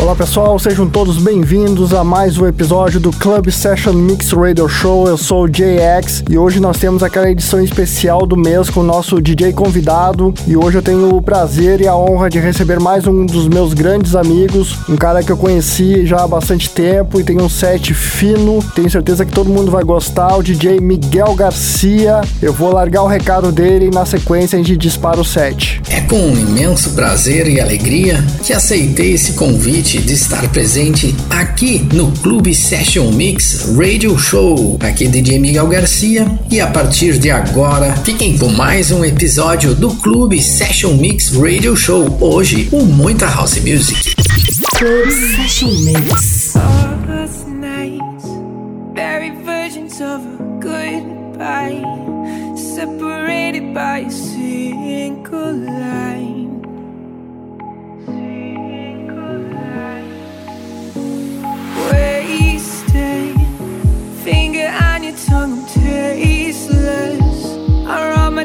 Olá pessoal, sejam todos bem-vindos a mais um episódio do Club Session Mix Radio Show. Eu sou o JX e hoje nós temos aquela edição especial do mês com o nosso DJ convidado. E hoje eu tenho o prazer e a honra de receber mais um dos meus grandes amigos, um cara que eu conheci já há bastante tempo e tem um set fino. Tenho certeza que todo mundo vai gostar, o DJ Miguel Garcia. Eu vou largar o recado dele e na sequência a gente dispara o set. É com um imenso prazer e alegria que aceitei esse convite de estar presente aqui no Clube Session Mix Radio Show. Aqui é DJ Miguel Garcia e a partir de agora fiquem com mais um episódio do Clube Session Mix Radio Show. Hoje com muita house music. Club Session Mix. Separated by a single line. Wasted finger on your tongue, tasteless. Are all my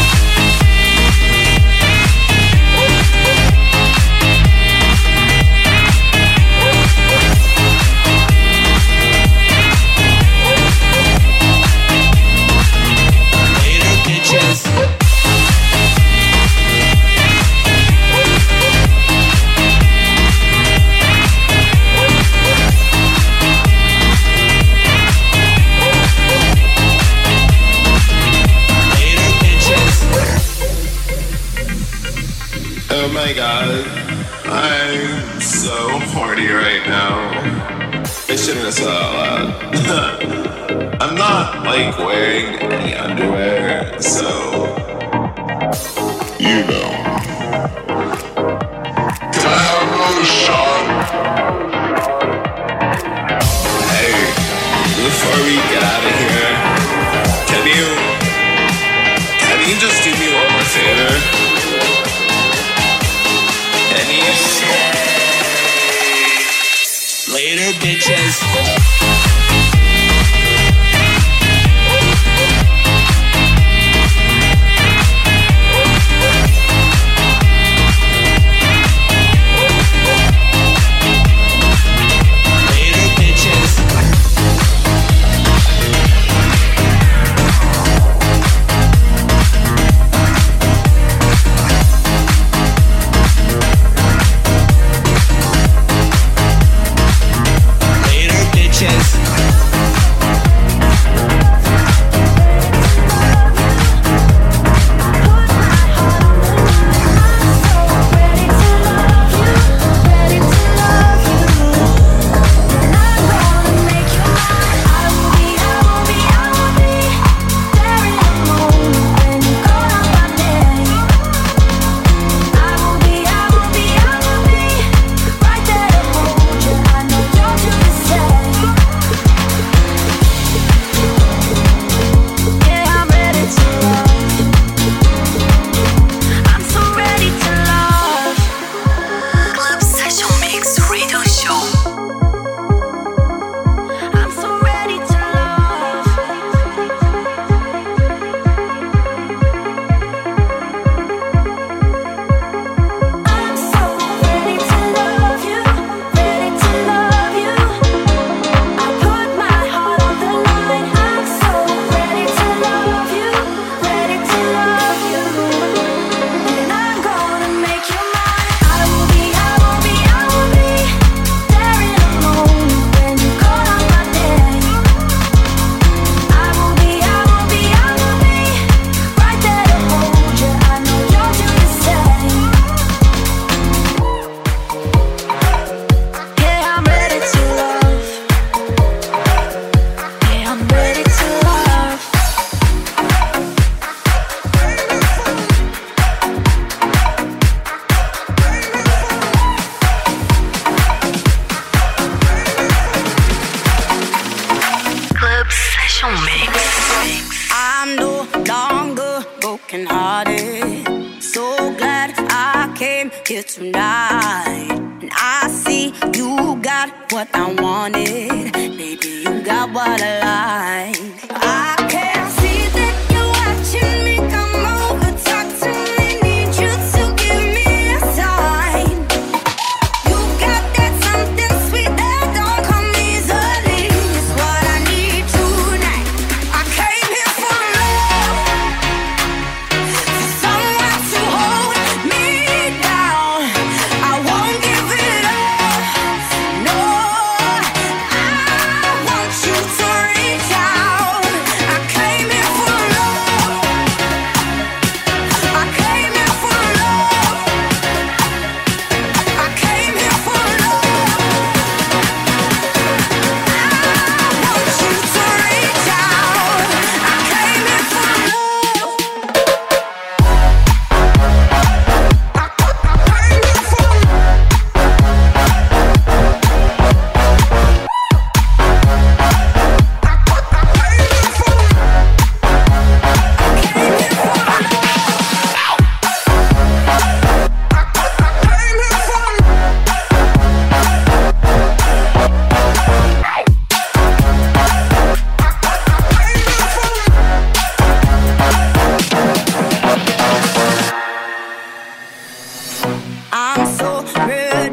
what I.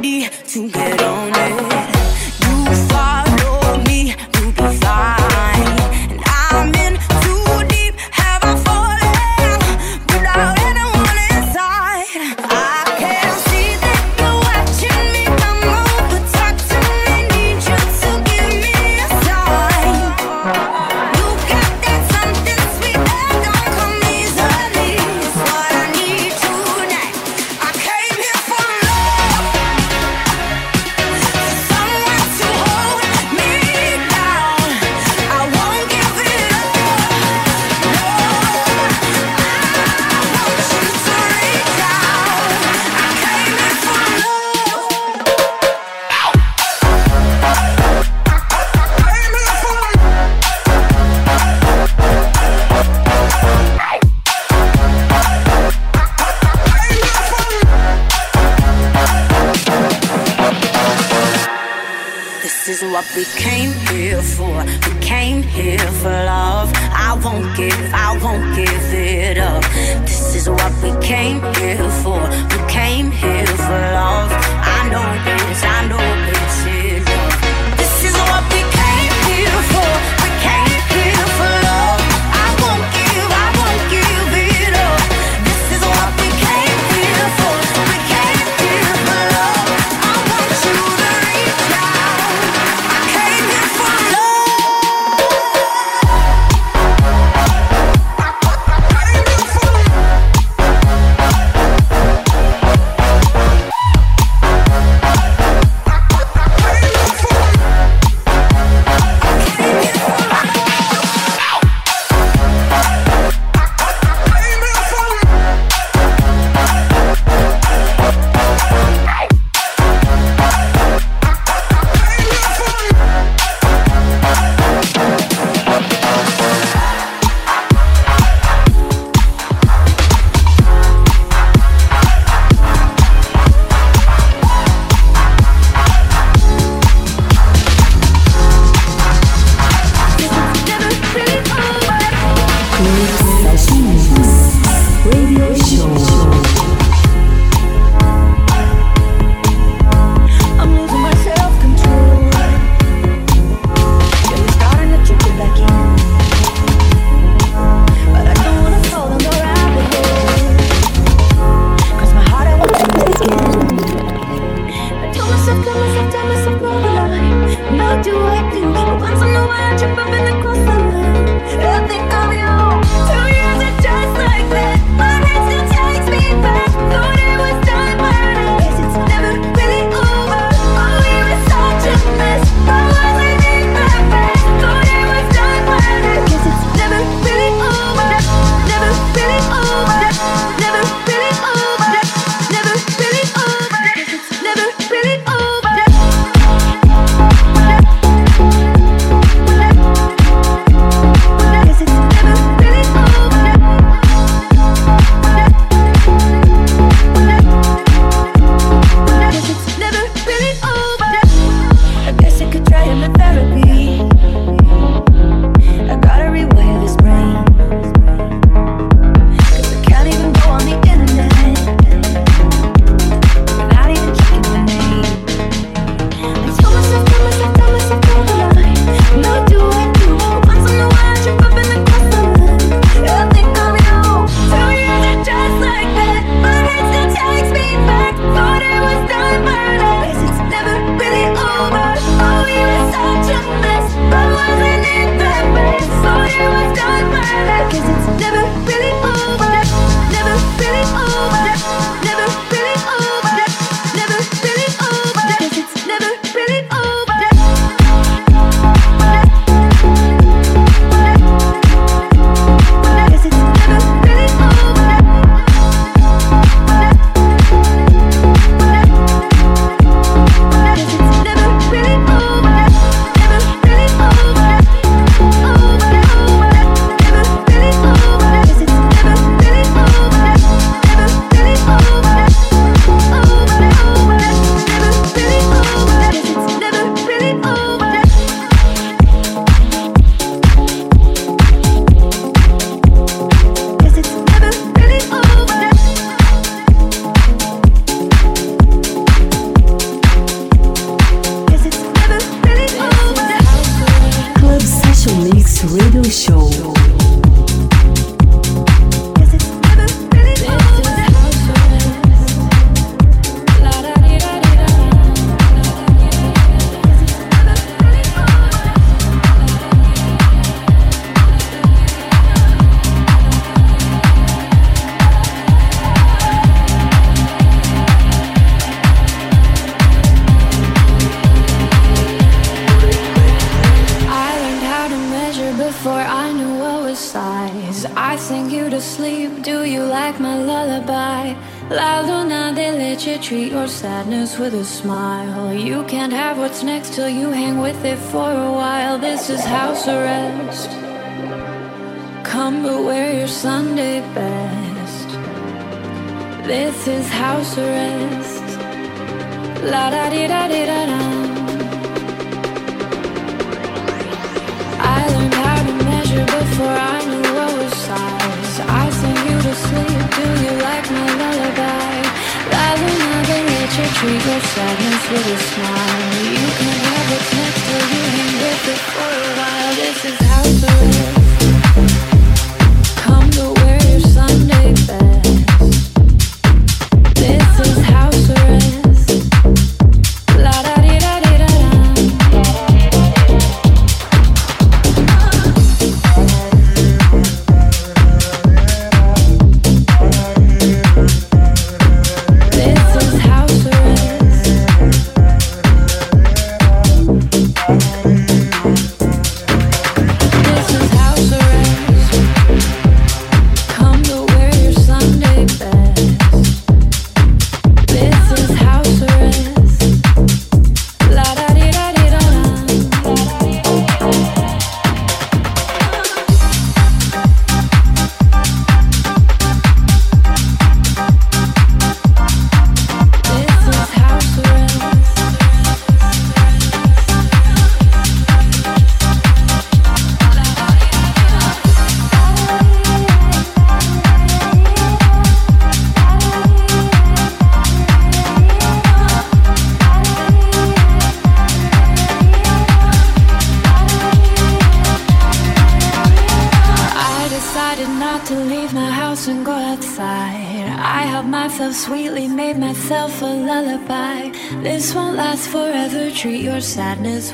to get on. your sadness with a smile. You can't have what's next till you hang with it for a while. This is house arrest. Come but wear your Sunday best. This is house arrest. La da di da di da da. I learned how to measure before I knew what was size. I sing you to sleep. Do you like my lullaby? Silent mother nature, treat your sadness with a smile. You can have what's next till you hang with it for a while. This is how to live.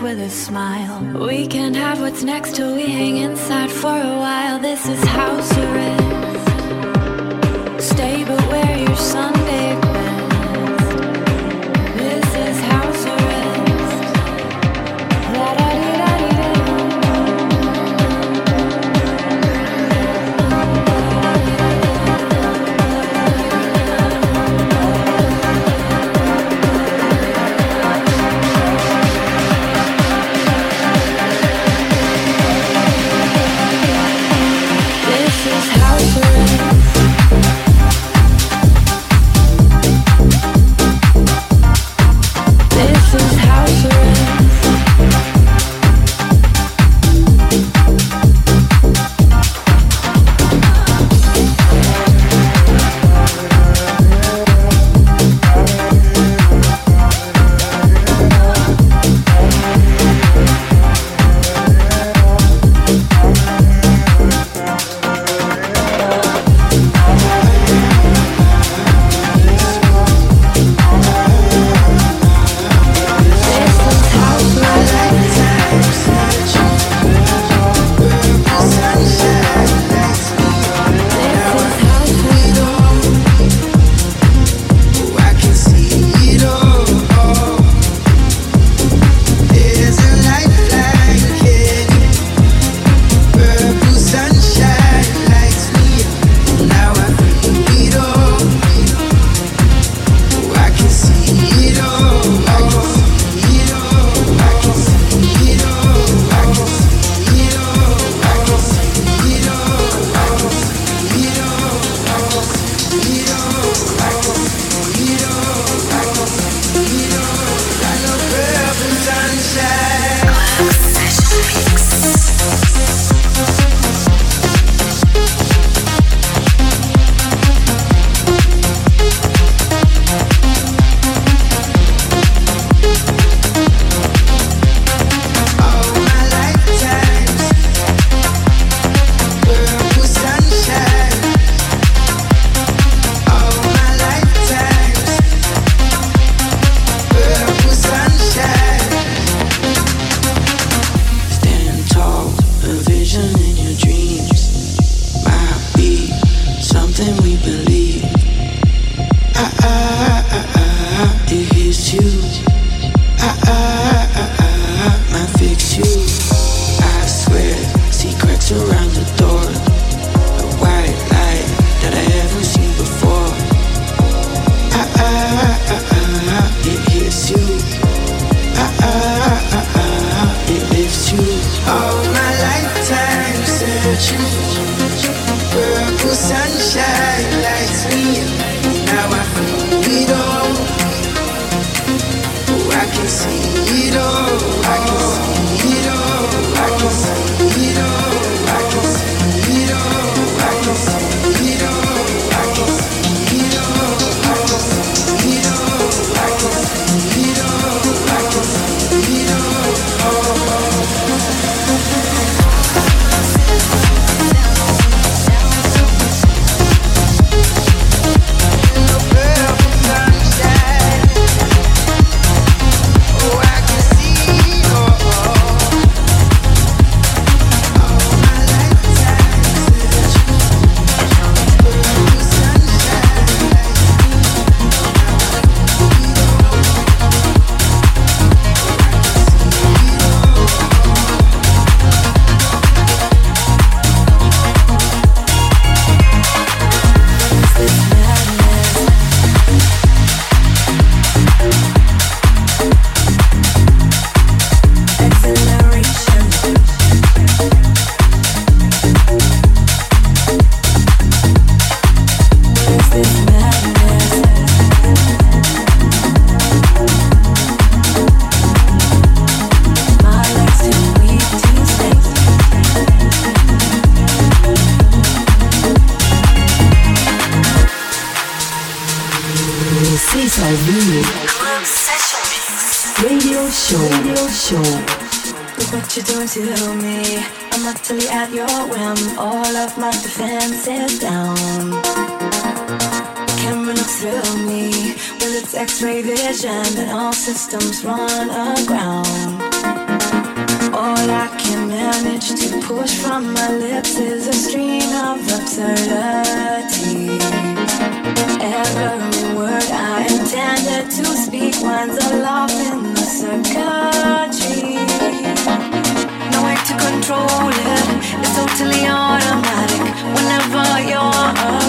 with a smile. We can have what's next till we hang inside for a while. This is house. Vocês vai ouvir Radio Show. Radio Show. Look what you're doing to me. I'm utterly at your whim. All of my defenses down. The camera looks through me. Well, it's X-ray vision, and all systems run aground. All I can manage to push from my lips is a stream of absurdity. Every word I intended to speak winds aloft in the circuitry. No way to control it, it's totally automatic. Whenever you're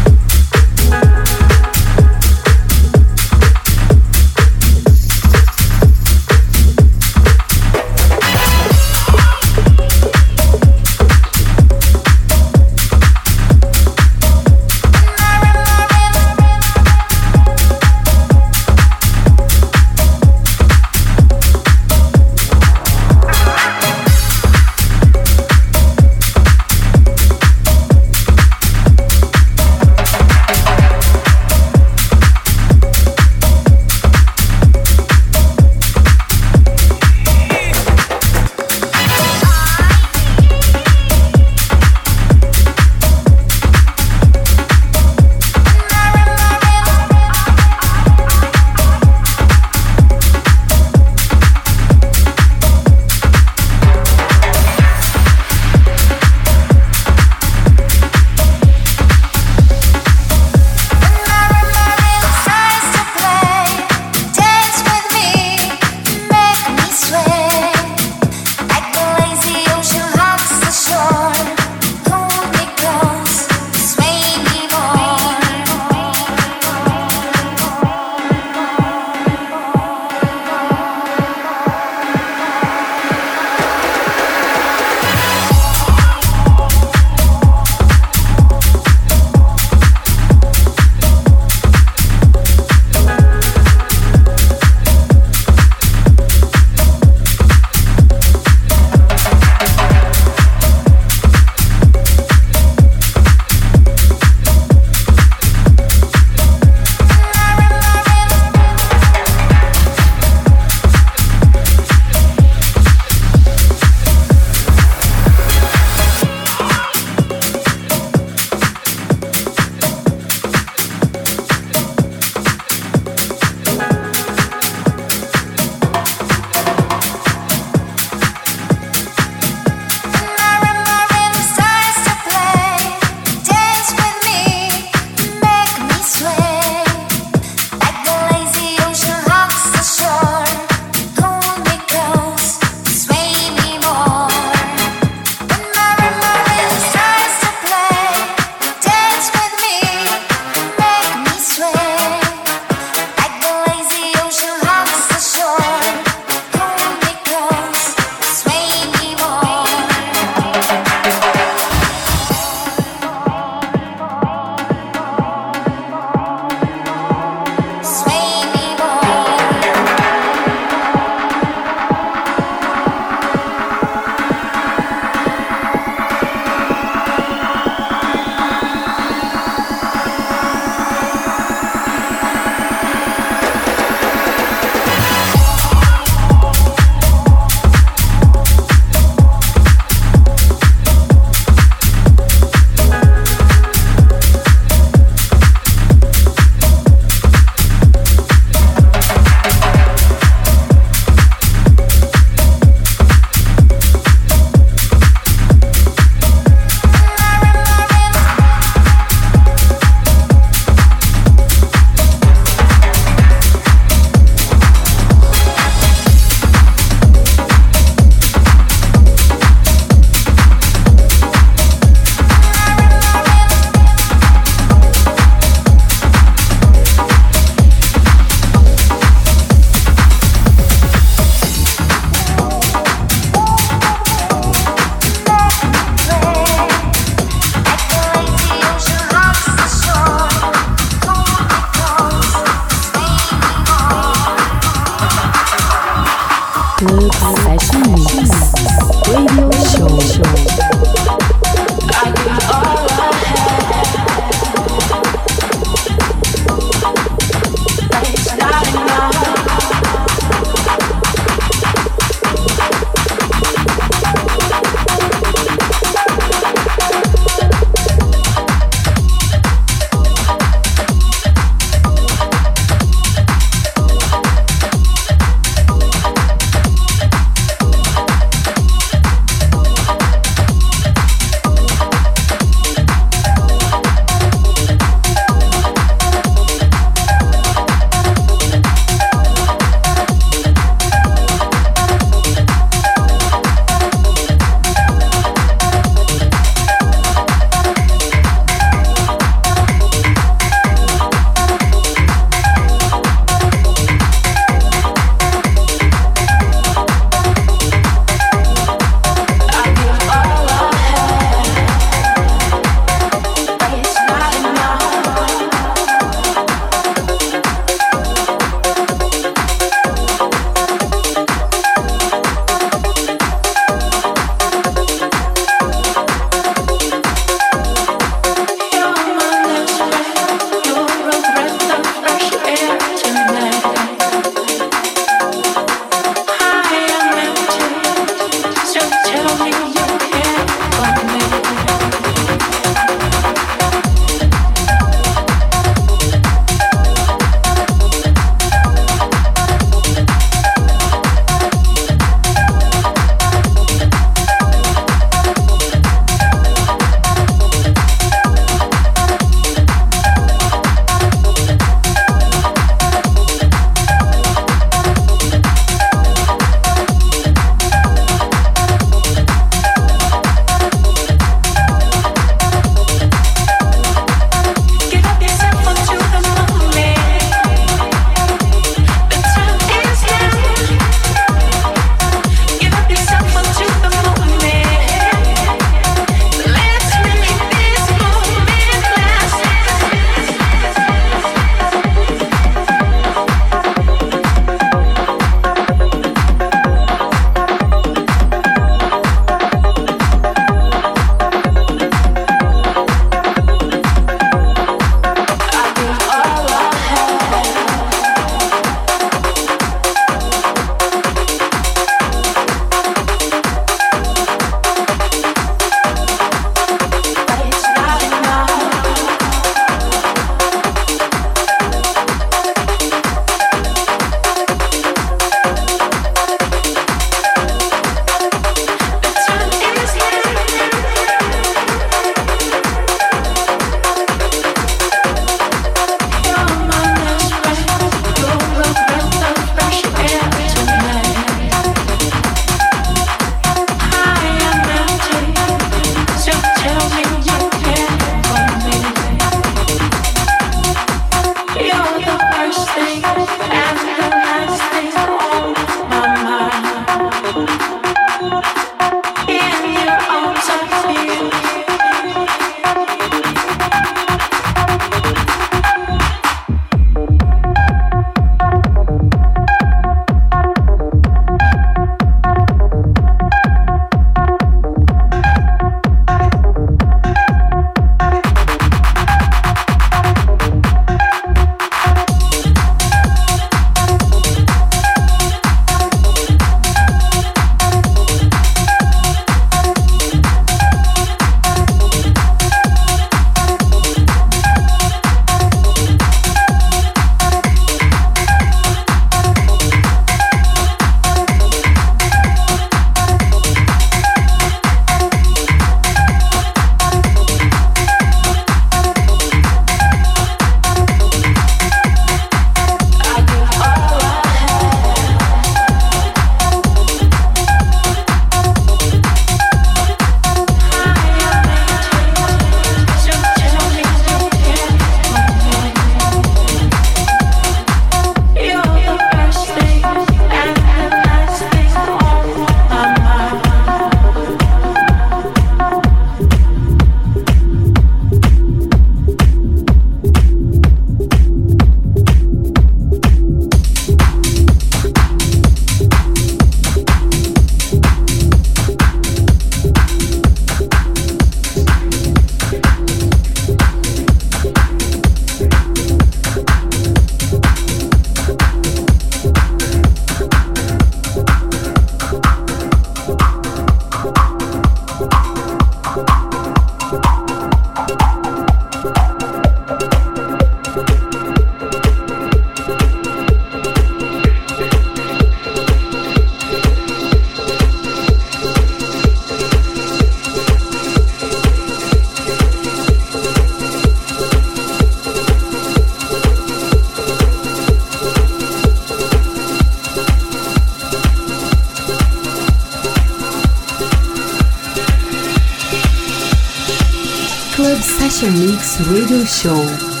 Mix Radio Show.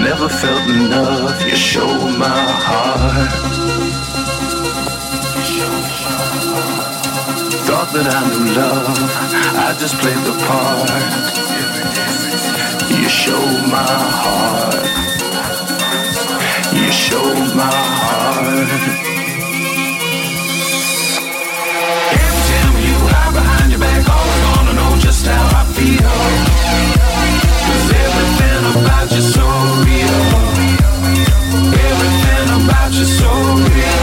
Never felt enough. You showed my heart. Thought that I knew love. I just played the part. You showed my heart. You showed my heart. Every behind your back, always wanna know just how I feel. Cause everything so real.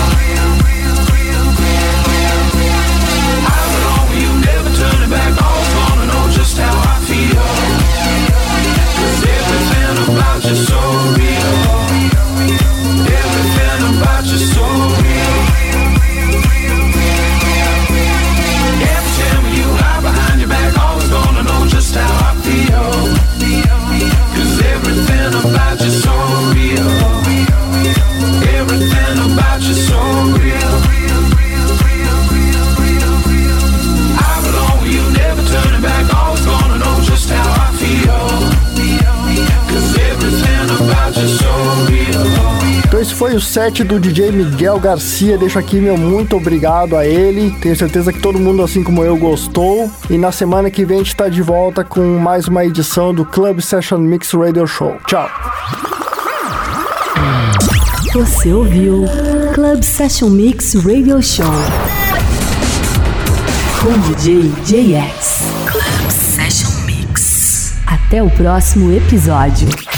O set do DJ Miguel Garcia. Deixo aqui meu muito obrigado a ele. Tenho certeza que todo mundo, assim como eu, gostou. E na semana que vem a gente tá de volta com mais uma edição do Club Session Mix Radio Show. Tchau! Você ouviu Club Session Mix Radio Show com DJ JX. Club Session Mix. Até o próximo episódio.